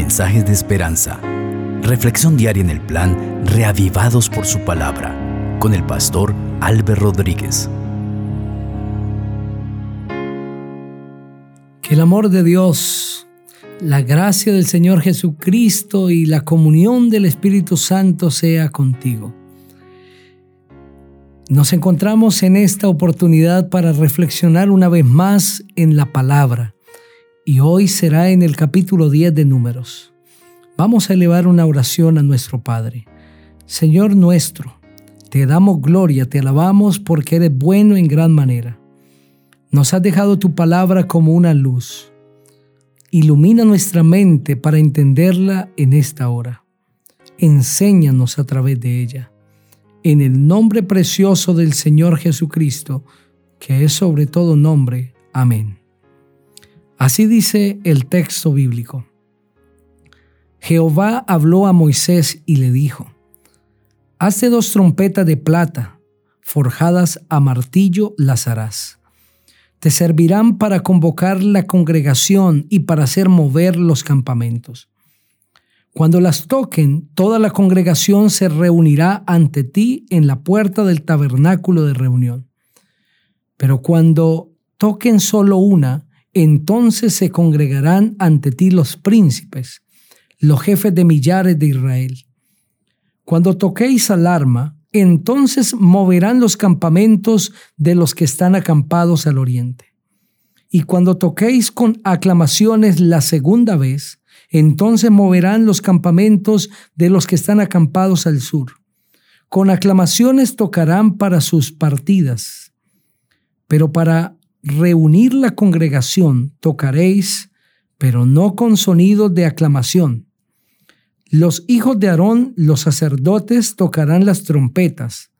mensajes de esperanza. Reflexión diaria en el plan Reavivados por su palabra con el pastor Álvaro Rodríguez. Que el amor de Dios, la gracia del Señor Jesucristo y la comunión del Espíritu Santo sea contigo. Nos encontramos en esta oportunidad para reflexionar una vez más en la palabra y hoy será en el capítulo 10 de Números. Vamos a elevar una oración a nuestro Padre. Señor nuestro, te damos gloria, te alabamos porque eres bueno en gran manera. Nos has dejado tu palabra como una luz. Ilumina nuestra mente para entenderla en esta hora. Enséñanos a través de ella. En el nombre precioso del Señor Jesucristo, que es sobre todo nombre. Amén. Así dice el texto bíblico. Jehová habló a Moisés y le dijo, Hazte dos trompetas de plata, forjadas a martillo las harás. Te servirán para convocar la congregación y para hacer mover los campamentos. Cuando las toquen, toda la congregación se reunirá ante ti en la puerta del tabernáculo de reunión. Pero cuando toquen solo una, entonces se congregarán ante ti los príncipes, los jefes de millares de Israel. Cuando toquéis alarma, entonces moverán los campamentos de los que están acampados al oriente. Y cuando toquéis con aclamaciones la segunda vez, entonces moverán los campamentos de los que están acampados al sur. Con aclamaciones tocarán para sus partidas, pero para reunir la congregación tocaréis, pero no con sonidos de aclamación. Los hijos de Aarón, los sacerdotes, tocarán las trompetas.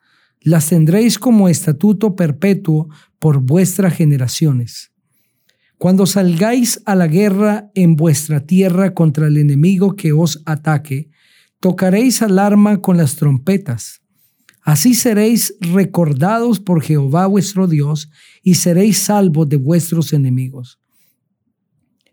Las tendréis como estatuto perpetuo por vuestras generaciones. Cuando salgáis a la guerra en vuestra tierra contra el enemigo que os ataque, tocaréis alarma con las trompetas. Así seréis recordados por Jehová vuestro Dios y seréis salvos de vuestros enemigos.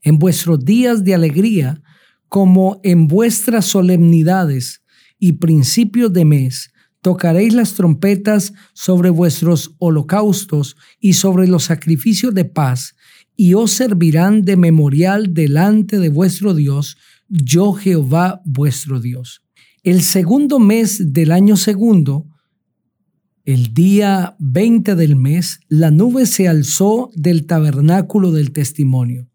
En vuestros días de alegría, como en vuestras solemnidades y principios de mes, tocaréis las trompetas sobre vuestros holocaustos y sobre los sacrificios de paz, y os servirán de memorial delante de vuestro Dios, yo Jehová vuestro Dios. El segundo mes del año segundo, el día 20 del mes, la nube se alzó del tabernáculo del testimonio.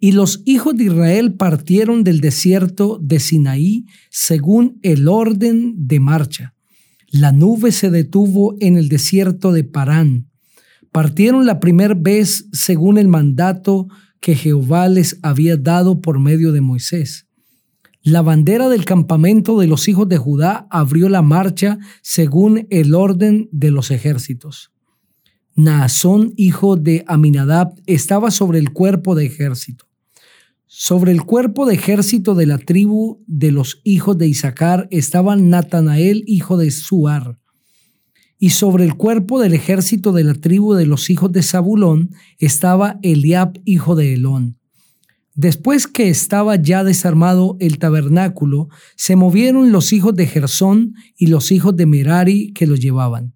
Y los hijos de Israel partieron del desierto de Sinaí según el orden de marcha. La nube se detuvo en el desierto de Parán. Partieron la primera vez según el mandato que Jehová les había dado por medio de Moisés. La bandera del campamento de los hijos de Judá abrió la marcha según el orden de los ejércitos. Naasón, hijo de Aminadab, estaba sobre el cuerpo de ejército. Sobre el cuerpo de ejército de la tribu de los hijos de Isaacar estaba Natanael, hijo de Suar. Y sobre el cuerpo del ejército de la tribu de los hijos de Zabulón estaba Eliab, hijo de Elón. Después que estaba ya desarmado el tabernáculo, se movieron los hijos de Gersón y los hijos de Merari que lo llevaban.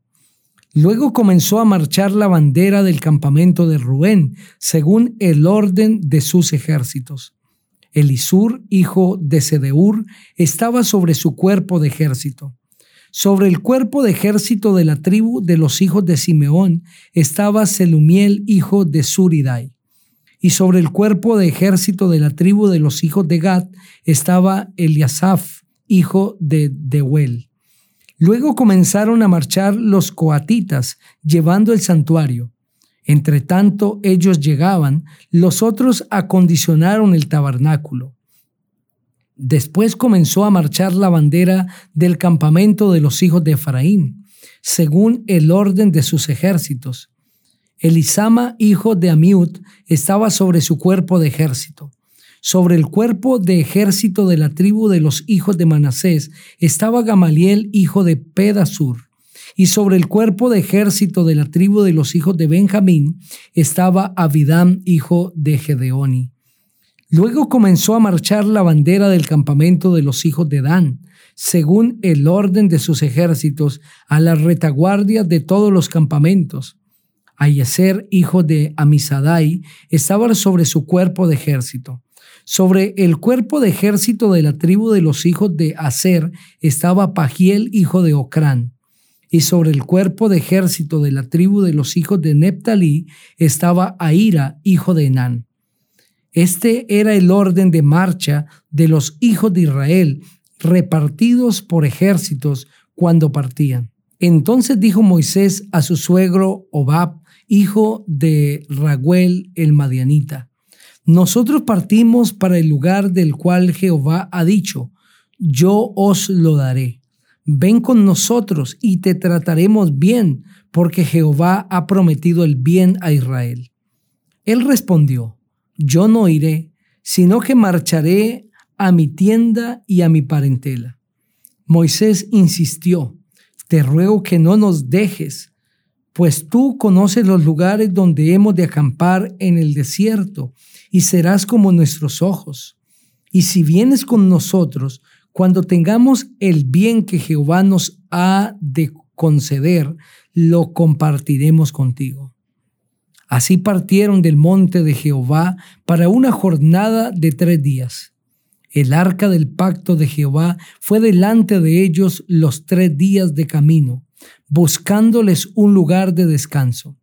Luego comenzó a marchar la bandera del campamento de Rubén, según el orden de sus ejércitos. Elisur, hijo de Sedeur, estaba sobre su cuerpo de ejército. Sobre el cuerpo de ejército de la tribu de los hijos de Simeón estaba Selumiel, hijo de Suridai y sobre el cuerpo de ejército de la tribu de los hijos de Gad estaba Eliasaf, hijo de Deuel. Luego comenzaron a marchar los coatitas, llevando el santuario. Entre tanto ellos llegaban, los otros acondicionaron el tabernáculo. Después comenzó a marchar la bandera del campamento de los hijos de Efraín, según el orden de sus ejércitos. Elisama, hijo de Amiud, estaba sobre su cuerpo de ejército. Sobre el cuerpo de ejército de la tribu de los hijos de Manasés estaba Gamaliel, hijo de Pedasur. Y sobre el cuerpo de ejército de la tribu de los hijos de Benjamín estaba Abidam, hijo de Gedeoni. Luego comenzó a marchar la bandera del campamento de los hijos de Dan, según el orden de sus ejércitos, a la retaguardia de todos los campamentos. Ayeser, hijo de Amisadai, estaba sobre su cuerpo de ejército. Sobre el cuerpo de ejército de la tribu de los hijos de Aser estaba Pagiel, hijo de Ocrán. Y sobre el cuerpo de ejército de la tribu de los hijos de Neptalí estaba Aira, hijo de Enán. Este era el orden de marcha de los hijos de Israel, repartidos por ejércitos cuando partían. Entonces dijo Moisés a su suegro Obab, hijo de Raguel el Madianita, nosotros partimos para el lugar del cual Jehová ha dicho, yo os lo daré. Ven con nosotros y te trataremos bien, porque Jehová ha prometido el bien a Israel. Él respondió, yo no iré, sino que marcharé a mi tienda y a mi parentela. Moisés insistió, te ruego que no nos dejes, pues tú conoces los lugares donde hemos de acampar en el desierto, y serás como nuestros ojos. Y si vienes con nosotros, cuando tengamos el bien que Jehová nos ha de conceder, lo compartiremos contigo. Así partieron del monte de Jehová para una jornada de tres días. El arca del pacto de Jehová fue delante de ellos los tres días de camino, buscándoles un lugar de descanso.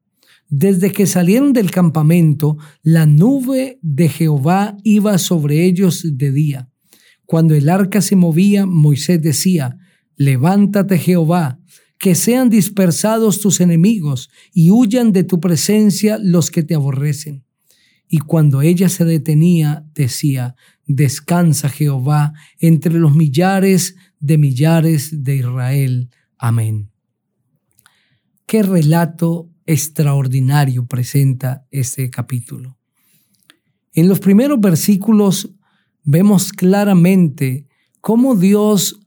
Desde que salieron del campamento, la nube de Jehová iba sobre ellos de día. Cuando el arca se movía, Moisés decía, Levántate Jehová, que sean dispersados tus enemigos y huyan de tu presencia los que te aborrecen. Y cuando ella se detenía, decía, Descansa Jehová entre los millares de millares de Israel. Amén. Qué relato extraordinario presenta este capítulo. En los primeros versículos vemos claramente cómo Dios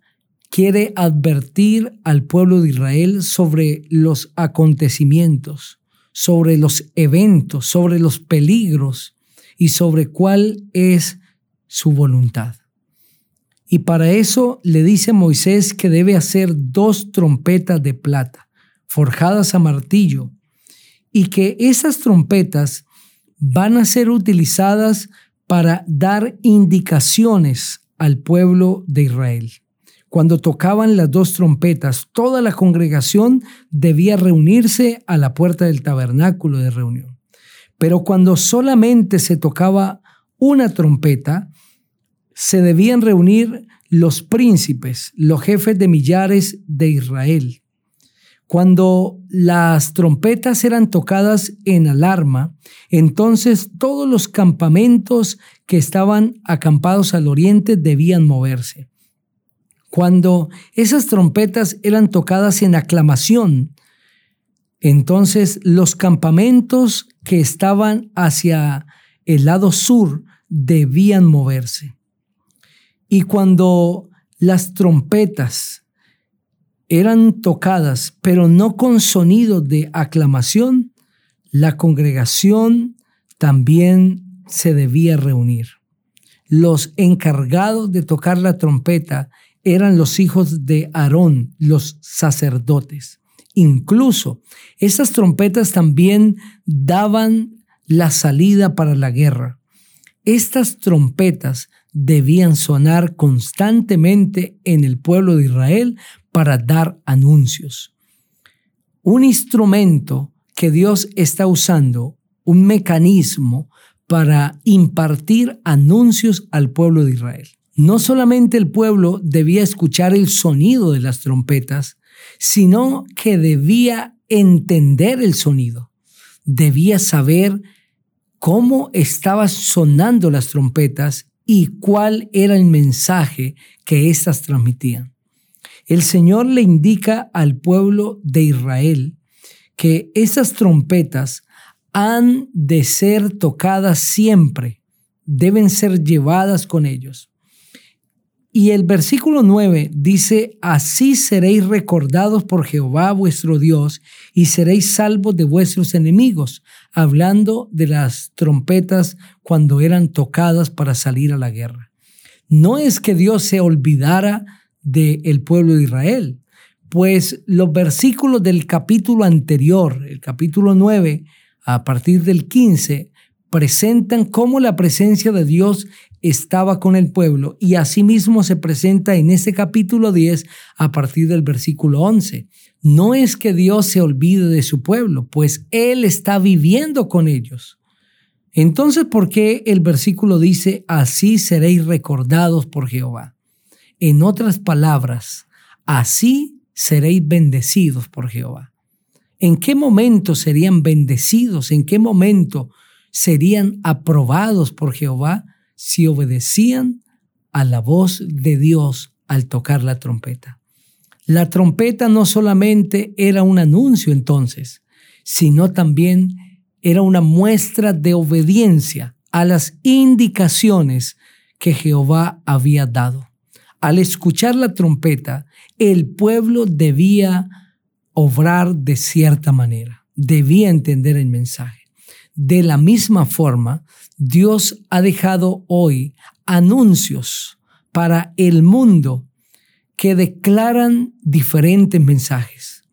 quiere advertir al pueblo de Israel sobre los acontecimientos, sobre los eventos, sobre los peligros y sobre cuál es su voluntad. Y para eso le dice Moisés que debe hacer dos trompetas de plata, forjadas a martillo, y que esas trompetas van a ser utilizadas para dar indicaciones al pueblo de Israel. Cuando tocaban las dos trompetas, toda la congregación debía reunirse a la puerta del tabernáculo de reunión. Pero cuando solamente se tocaba una trompeta, se debían reunir los príncipes, los jefes de millares de Israel. Cuando las trompetas eran tocadas en alarma, entonces todos los campamentos que estaban acampados al oriente debían moverse. Cuando esas trompetas eran tocadas en aclamación, entonces los campamentos que estaban hacia el lado sur debían moverse. Y cuando las trompetas eran tocadas, pero no con sonido de aclamación, la congregación también se debía reunir. Los encargados de tocar la trompeta eran los hijos de Aarón, los sacerdotes. Incluso esas trompetas también daban la salida para la guerra. Estas trompetas debían sonar constantemente en el pueblo de Israel para dar anuncios. Un instrumento que Dios está usando, un mecanismo para impartir anuncios al pueblo de Israel. No solamente el pueblo debía escuchar el sonido de las trompetas, sino que debía entender el sonido. Debía saber cómo estaban sonando las trompetas y cuál era el mensaje que éstas transmitían. El Señor le indica al pueblo de Israel que esas trompetas han de ser tocadas siempre, deben ser llevadas con ellos. Y el versículo 9 dice, así seréis recordados por Jehová vuestro Dios y seréis salvos de vuestros enemigos, hablando de las trompetas cuando eran tocadas para salir a la guerra. No es que Dios se olvidara del pueblo de Israel, pues los versículos del capítulo anterior, el capítulo 9, a partir del 15, presentan cómo la presencia de Dios estaba con el pueblo y asimismo se presenta en este capítulo 10 a partir del versículo 11. No es que Dios se olvide de su pueblo, pues Él está viviendo con ellos. Entonces, ¿por qué el versículo dice, así seréis recordados por Jehová? En otras palabras, así seréis bendecidos por Jehová. ¿En qué momento serían bendecidos? ¿En qué momento serían aprobados por Jehová? si obedecían a la voz de Dios al tocar la trompeta. La trompeta no solamente era un anuncio entonces, sino también era una muestra de obediencia a las indicaciones que Jehová había dado. Al escuchar la trompeta, el pueblo debía obrar de cierta manera, debía entender el mensaje. De la misma forma, Dios ha dejado hoy anuncios para el mundo que declaran diferentes mensajes.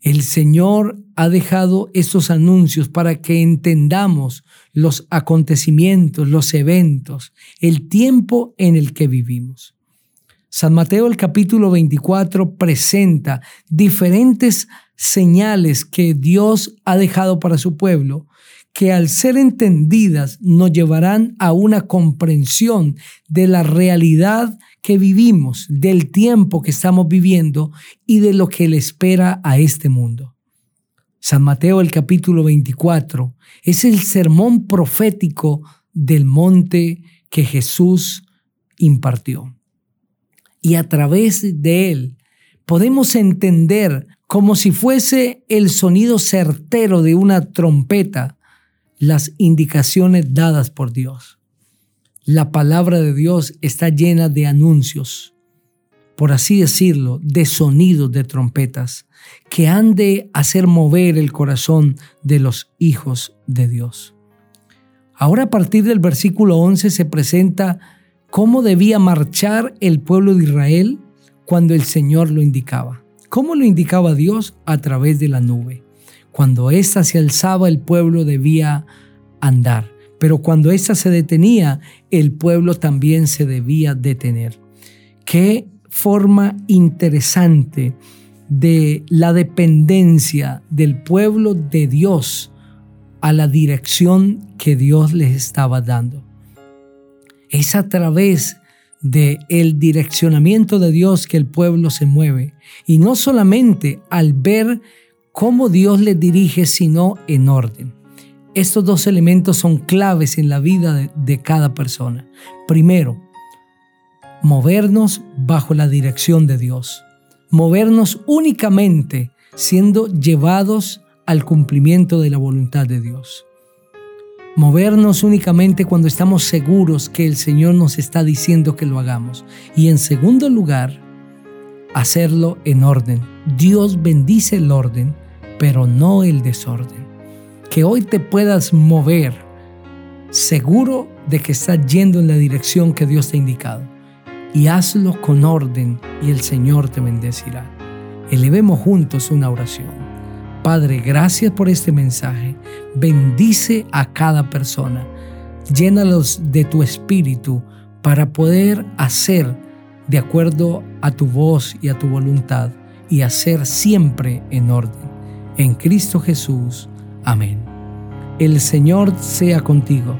El Señor ha dejado estos anuncios para que entendamos los acontecimientos, los eventos, el tiempo en el que vivimos. San Mateo el capítulo 24 presenta diferentes señales que Dios ha dejado para su pueblo que al ser entendidas nos llevarán a una comprensión de la realidad que vivimos, del tiempo que estamos viviendo y de lo que le espera a este mundo. San Mateo el capítulo 24 es el sermón profético del monte que Jesús impartió. Y a través de él podemos entender como si fuese el sonido certero de una trompeta las indicaciones dadas por Dios. La palabra de Dios está llena de anuncios, por así decirlo, de sonidos de trompetas que han de hacer mover el corazón de los hijos de Dios. Ahora a partir del versículo 11 se presenta cómo debía marchar el pueblo de Israel cuando el Señor lo indicaba. ¿Cómo lo indicaba Dios? A través de la nube. Cuando ésta se alzaba, el pueblo debía andar, pero cuando ésta se detenía, el pueblo también se debía detener. Qué forma interesante de la dependencia del pueblo de Dios a la dirección que Dios les estaba dando. Es a través de direccionamiento de Dios que el pueblo se mueve y no solamente al ver cómo Dios le dirige, sino en orden. Estos dos elementos son claves en la vida de, de cada persona. Primero, movernos bajo la dirección de Dios. Movernos únicamente siendo llevados al cumplimiento de la voluntad de Dios. Movernos únicamente cuando estamos seguros que el Señor nos está diciendo que lo hagamos. Y en segundo lugar, hacerlo en orden. Dios bendice el orden pero no el desorden. Que hoy te puedas mover seguro de que estás yendo en la dirección que Dios te ha indicado. Y hazlo con orden y el Señor te bendecirá. Elevemos juntos una oración. Padre, gracias por este mensaje. Bendice a cada persona. Llénalos de tu espíritu para poder hacer de acuerdo a tu voz y a tu voluntad y hacer siempre en orden en Cristo Jesús. Amén. El Señor sea contigo